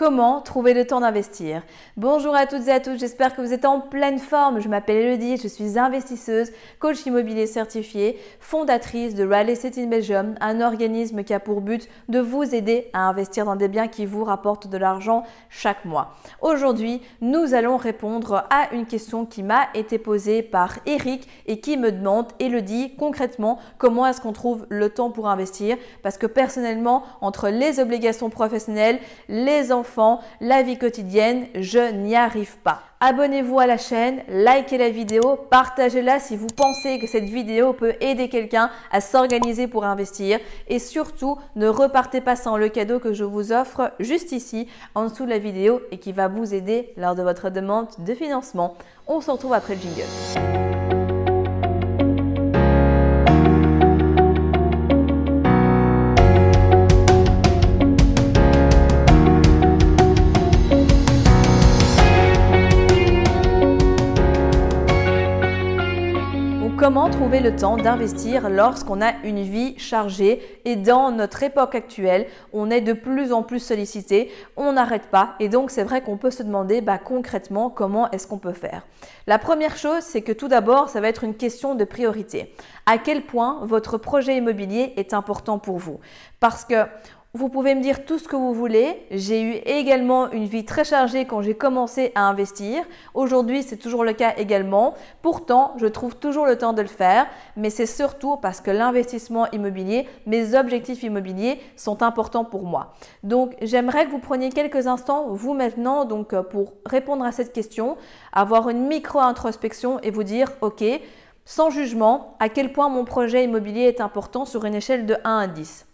Comment trouver le temps d'investir Bonjour à toutes et à tous, j'espère que vous êtes en pleine forme. Je m'appelle Elodie, je suis investisseuse, coach immobilier certifié, fondatrice de Real Estate in Belgium, un organisme qui a pour but de vous aider à investir dans des biens qui vous rapportent de l'argent chaque mois. Aujourd'hui, nous allons répondre à une question qui m'a été posée par Eric et qui me demande, Elodie, concrètement, comment est-ce qu'on trouve le temps pour investir? Parce que personnellement, entre les obligations professionnelles, les enfants, la vie quotidienne, je n'y arrive pas. Abonnez-vous à la chaîne, likez la vidéo, partagez-la si vous pensez que cette vidéo peut aider quelqu'un à s'organiser pour investir et surtout ne repartez pas sans le cadeau que je vous offre juste ici en dessous de la vidéo et qui va vous aider lors de votre demande de financement. On se retrouve après le jingle. Comment trouver le temps d'investir lorsqu'on a une vie chargée et dans notre époque actuelle, on est de plus en plus sollicité, on n'arrête pas et donc c'est vrai qu'on peut se demander bah, concrètement comment est-ce qu'on peut faire? La première chose, c'est que tout d'abord, ça va être une question de priorité. À quel point votre projet immobilier est important pour vous? Parce que vous pouvez me dire tout ce que vous voulez. J'ai eu également une vie très chargée quand j'ai commencé à investir. Aujourd'hui, c'est toujours le cas également. Pourtant, je trouve toujours le temps de le faire, mais c'est surtout parce que l'investissement immobilier, mes objectifs immobiliers sont importants pour moi. Donc, j'aimerais que vous preniez quelques instants, vous maintenant, donc euh, pour répondre à cette question, avoir une micro-introspection et vous dire, OK, sans jugement, à quel point mon projet immobilier est important sur une échelle de 1 à 10.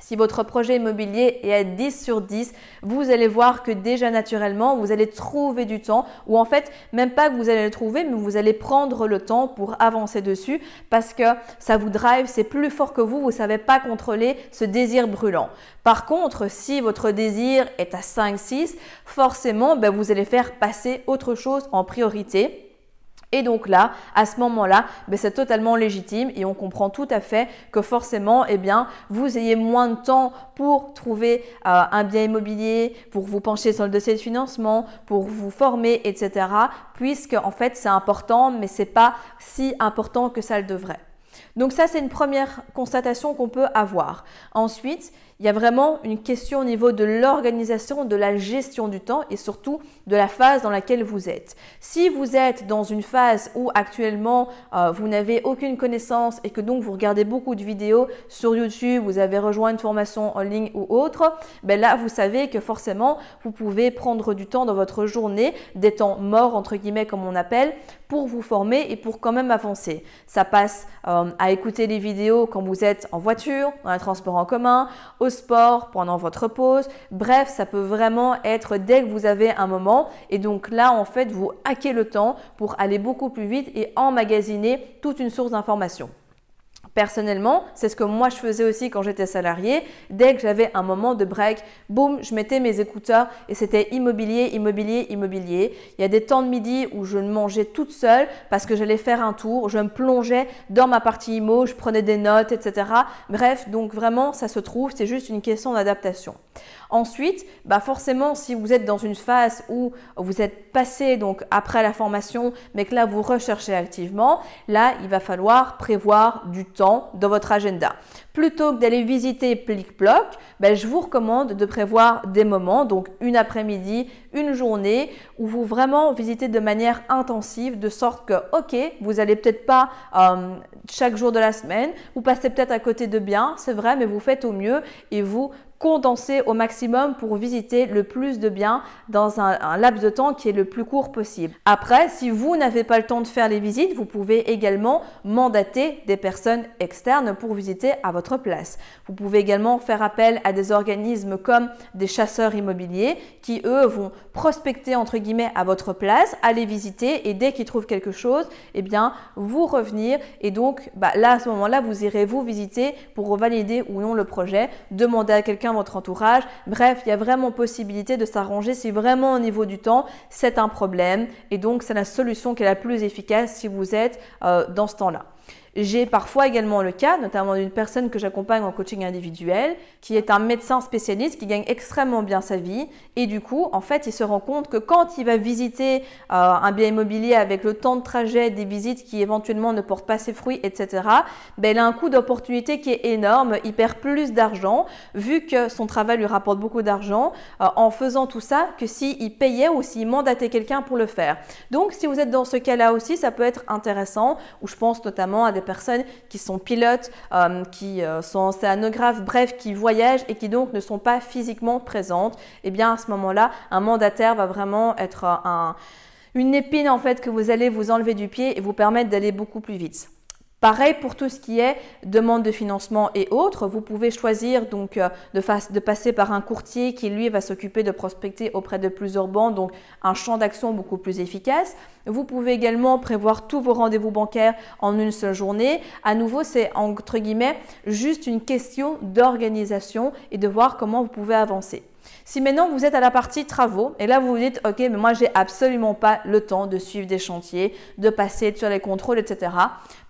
Si votre projet immobilier est à 10 sur 10, vous allez voir que déjà naturellement, vous allez trouver du temps, ou en fait, même pas que vous allez le trouver, mais vous allez prendre le temps pour avancer dessus parce que ça vous drive, c'est plus fort que vous, vous ne savez pas contrôler ce désir brûlant. Par contre, si votre désir est à 5-6, forcément, ben, vous allez faire passer autre chose en priorité et donc là, à ce moment-là, ben, c'est totalement légitime et on comprend tout à fait que forcément, eh bien, vous ayez moins de temps pour trouver euh, un bien immobilier, pour vous pencher sur le dossier de financement, pour vous former, etc. Puisque en fait, c'est important, mais c'est pas si important que ça le devrait. Donc ça, c'est une première constatation qu'on peut avoir. Ensuite, il y a vraiment une question au niveau de l'organisation, de la gestion du temps et surtout de la phase dans laquelle vous êtes. Si vous êtes dans une phase où actuellement euh, vous n'avez aucune connaissance et que donc vous regardez beaucoup de vidéos sur YouTube, vous avez rejoint une formation en ligne ou autre, ben là vous savez que forcément vous pouvez prendre du temps dans votre journée, des temps morts entre guillemets comme on appelle, pour vous former et pour quand même avancer. Ça passe euh, à écouter les vidéos quand vous êtes en voiture, dans un transport en commun, sport, pendant votre pause. Bref, ça peut vraiment être dès que vous avez un moment. Et donc là, en fait, vous hackez le temps pour aller beaucoup plus vite et emmagasiner toute une source d'informations. Personnellement, c'est ce que moi je faisais aussi quand j'étais salarié. Dès que j'avais un moment de break, boum, je mettais mes écouteurs et c'était immobilier, immobilier, immobilier. Il y a des temps de midi où je mangeais toute seule parce que j'allais faire un tour, je me plongeais dans ma partie immo, je prenais des notes, etc. Bref, donc vraiment, ça se trouve, c'est juste une question d'adaptation. Ensuite, bah forcément, si vous êtes dans une phase où vous êtes passé donc après la formation, mais que là vous recherchez activement, là il va falloir prévoir du temps dans votre agenda. Plutôt que d'aller visiter Plic-Ploc, ben, je vous recommande de prévoir des moments, donc une après-midi, une journée, où vous vraiment visitez de manière intensive, de sorte que, ok, vous n'allez peut-être pas euh, chaque jour de la semaine, vous passez peut-être à côté de biens, c'est vrai, mais vous faites au mieux et vous condensez au maximum pour visiter le plus de biens dans un, laps de temps qui est le plus court possible. Après, si vous n'avez pas le temps de faire les visites, vous pouvez également mandater des personnes externes pour visiter à votre place. Vous pouvez également faire appel à des organismes comme des chasseurs immobiliers qui, eux, vont prospecter entre guillemets à votre place, aller visiter et dès qu'ils trouvent quelque chose, eh bien, vous revenir et donc bah, là, à ce moment-là, vous irez vous visiter pour valider ou non le projet, demander à quelqu'un votre entourage. Bref, il y a vraiment possibilité de s'arranger si vraiment au niveau du temps, c'est un problème et donc c'est la solution qui est la plus efficace si vous êtes euh, dans ce temps-là. J'ai parfois également le cas, notamment d'une personne que j'accompagne en coaching individuel, qui est un médecin spécialiste qui gagne extrêmement bien sa vie. Et du coup, en fait, il se rend compte que quand il va visiter euh, un bien immobilier avec le temps de trajet, des visites qui éventuellement ne portent pas ses fruits, etc., ben, il a un coût d'opportunité qui est énorme. Il perd plus d'argent, vu que son travail lui rapporte beaucoup d'argent, euh, en faisant tout ça, que s'il payait ou s'il mandatait quelqu'un pour le faire. Donc, si vous êtes dans ce cas-là aussi, ça peut être intéressant, ou je pense à des personnes qui sont pilotes, euh, qui euh, sont océanographes, bref, qui voyagent et qui donc ne sont pas physiquement présentes, et eh bien à ce moment-là, un mandataire va vraiment être un, une épine en fait que vous allez vous enlever du pied et vous permettre d'aller beaucoup plus vite. Pareil pour tout ce qui est demande de financement et autres. Vous pouvez choisir donc euh, de, passer par un courtier qui lui va s'occuper de prospecter auprès de plusieurs banques, donc un champ d'action beaucoup plus efficace. Vous pouvez également prévoir tous vos rendez-vous bancaires en une seule journée. À nouveau, c'est entre guillemets juste une question d'organisation et de voir comment vous pouvez avancer. Si maintenant vous êtes à la partie travaux et là vous vous dites, ok, mais moi j'ai absolument pas le temps de suivre des chantiers, de passer sur les contrôles, etc.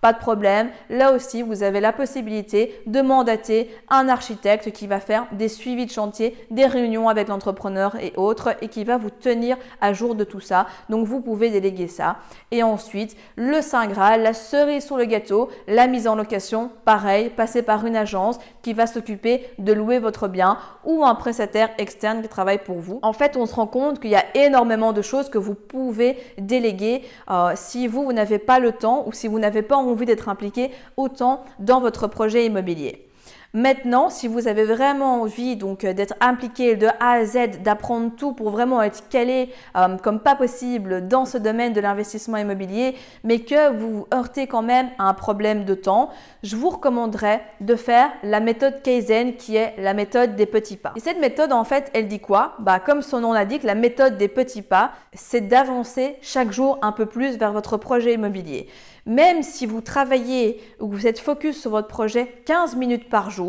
Pas de problème. Là aussi, vous avez la possibilité de mandater un architecte qui va faire des suivis de chantier, des réunions avec l'entrepreneur et autres et qui va vous tenir à jour de tout ça. Donc vous pouvez déléguer ça. Et ensuite, le Saint Graal, la cerise sur le gâteau, la mise en location, pareil, passer par une agence qui va s'occuper de louer votre bien ou un prestataire qui travaille pour vous. En fait, on se rend compte qu'il y a énormément de choses que vous pouvez déléguer euh, si vous, vous n'avez pas le temps ou si vous n'avez pas envie d'être impliqué autant dans votre projet immobilier. Maintenant, si vous avez vraiment envie donc euh, d'être impliqué de A à Z, d'apprendre tout pour vraiment être calé euh, comme pas possible dans ce domaine de l'investissement immobilier, mais que vous vous heurtez quand même à un problème de temps, je vous recommanderais de faire la méthode Kaizen qui est la méthode des petits pas. Et cette méthode en fait, elle dit quoi? Bah comme son nom l'indique, la méthode des petits pas, c'est d'avancer chaque jour un peu plus vers votre projet immobilier. Même si vous travaillez ou vous êtes focus sur votre projet 15 minutes par jour,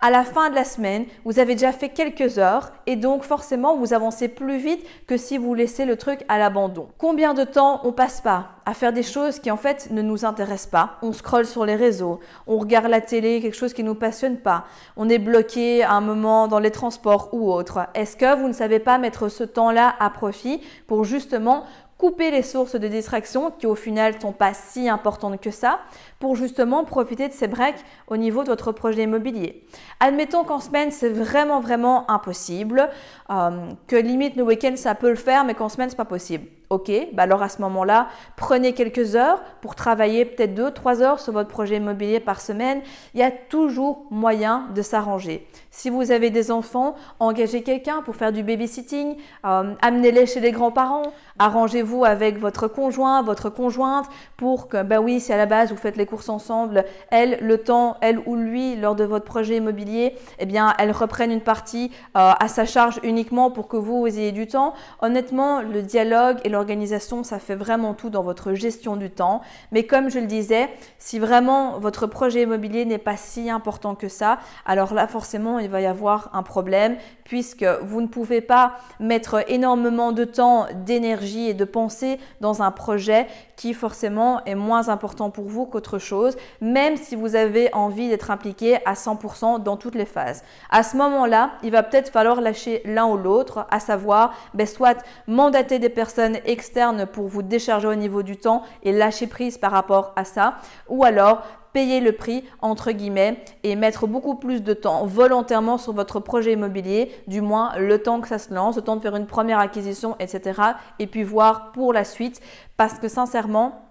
à la fin de la semaine, vous avez déjà fait quelques heures et donc forcément vous avancez plus vite que si vous laissez le truc à l'abandon. Combien de temps on passe pas à faire des choses qui en fait ne nous intéressent pas? On scrolle sur les réseaux, on regarde la télé, quelque chose qui ne nous passionne pas, on est bloqué à un moment dans les transports ou autre. Est-ce que vous ne savez pas mettre ce temps-là à profit pour justement couper les sources de distraction qui au final ne sont pas si importantes que ça pour justement profiter de ces breaks au niveau de votre projet immobilier. Admettons qu'en semaine c'est vraiment vraiment impossible, euh, que limite le week-end ça peut le faire mais qu'en semaine c'est pas possible. Ok, bah alors à ce moment-là, prenez quelques heures pour travailler peut-être 2-3 heures sur votre projet immobilier par semaine. Il y a toujours moyen de s'arranger. Si vous avez des enfants, engagez quelqu'un pour faire du babysitting, euh, amenez-les chez les grands-parents, arrangez-vous avec votre conjoint, votre conjointe pour que, ben oui, si à la base vous faites les courses ensemble, elle, le temps, elle ou lui, lors de votre projet immobilier, eh bien, elle reprenne une partie euh, à sa charge uniquement pour que vous, vous ayez du temps. Honnêtement, le dialogue et le l'organisation, ça fait vraiment tout dans votre gestion du temps. Mais comme je le disais, si vraiment votre projet immobilier n'est pas si important que ça, alors là, forcément, il va y avoir un problème puisque vous ne pouvez pas mettre énormément de temps, d'énergie et de pensée dans un projet qui forcément est moins important pour vous qu'autre chose, même si vous avez envie d'être impliqué à 100% dans toutes les phases. À ce moment-là, il va peut-être falloir lâcher l'un ou l'autre, à savoir ben, soit mandater des personnes externes pour vous décharger au niveau du temps et lâcher prise par rapport à ça, ou alors payer le prix, entre guillemets, et mettre beaucoup plus de temps volontairement sur votre projet immobilier, du moins le temps que ça se lance, le temps de faire une première acquisition, etc. Et puis voir pour la suite, parce que sincèrement,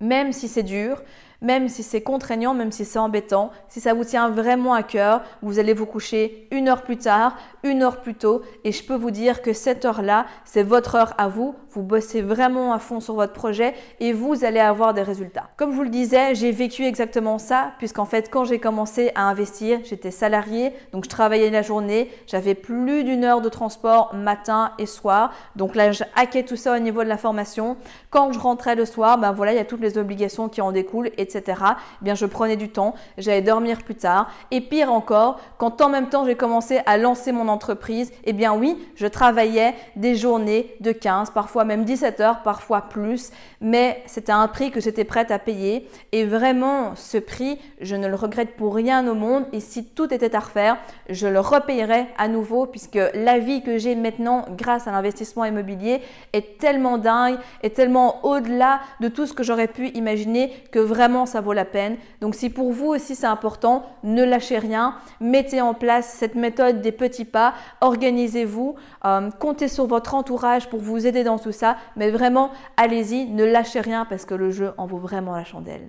même si c'est dur, même si c'est contraignant, même si c'est embêtant, si ça vous tient vraiment à cœur, vous allez vous coucher une heure plus tard, une heure plus tôt, et je peux vous dire que cette heure-là, c'est votre heure à vous. Vous bossez vraiment à fond sur votre projet et vous allez avoir des résultats. Comme je vous le disais, j'ai vécu exactement ça, puisqu'en fait, quand j'ai commencé à investir, j'étais salarié, donc je travaillais la journée, j'avais plus d'une heure de transport matin et soir, donc là, je hackais tout ça au niveau de la formation. Quand je rentrais le soir, ben voilà, il y a toutes les obligations qui en découlent, et etc., eh bien je prenais du temps, j'allais dormir plus tard. Et pire encore, quand en même temps j'ai commencé à lancer mon entreprise, eh bien oui, je travaillais des journées de 15, parfois même 17 heures, parfois plus, mais c'était un prix que j'étais prête à payer. Et vraiment, ce prix, je ne le regrette pour rien au monde. Et si tout était à refaire, je le repayerais à nouveau puisque la vie que j'ai maintenant grâce à l'investissement immobilier est tellement dingue, est tellement au-delà de tout ce que j'aurais pu imaginer que vraiment ça vaut la peine. Donc si pour vous aussi c'est important, ne lâchez rien, mettez en place cette méthode des petits pas, organisez-vous, euh, comptez sur votre entourage pour vous aider dans tout ça, mais vraiment allez-y, ne lâchez rien parce que le jeu en vaut vraiment la chandelle.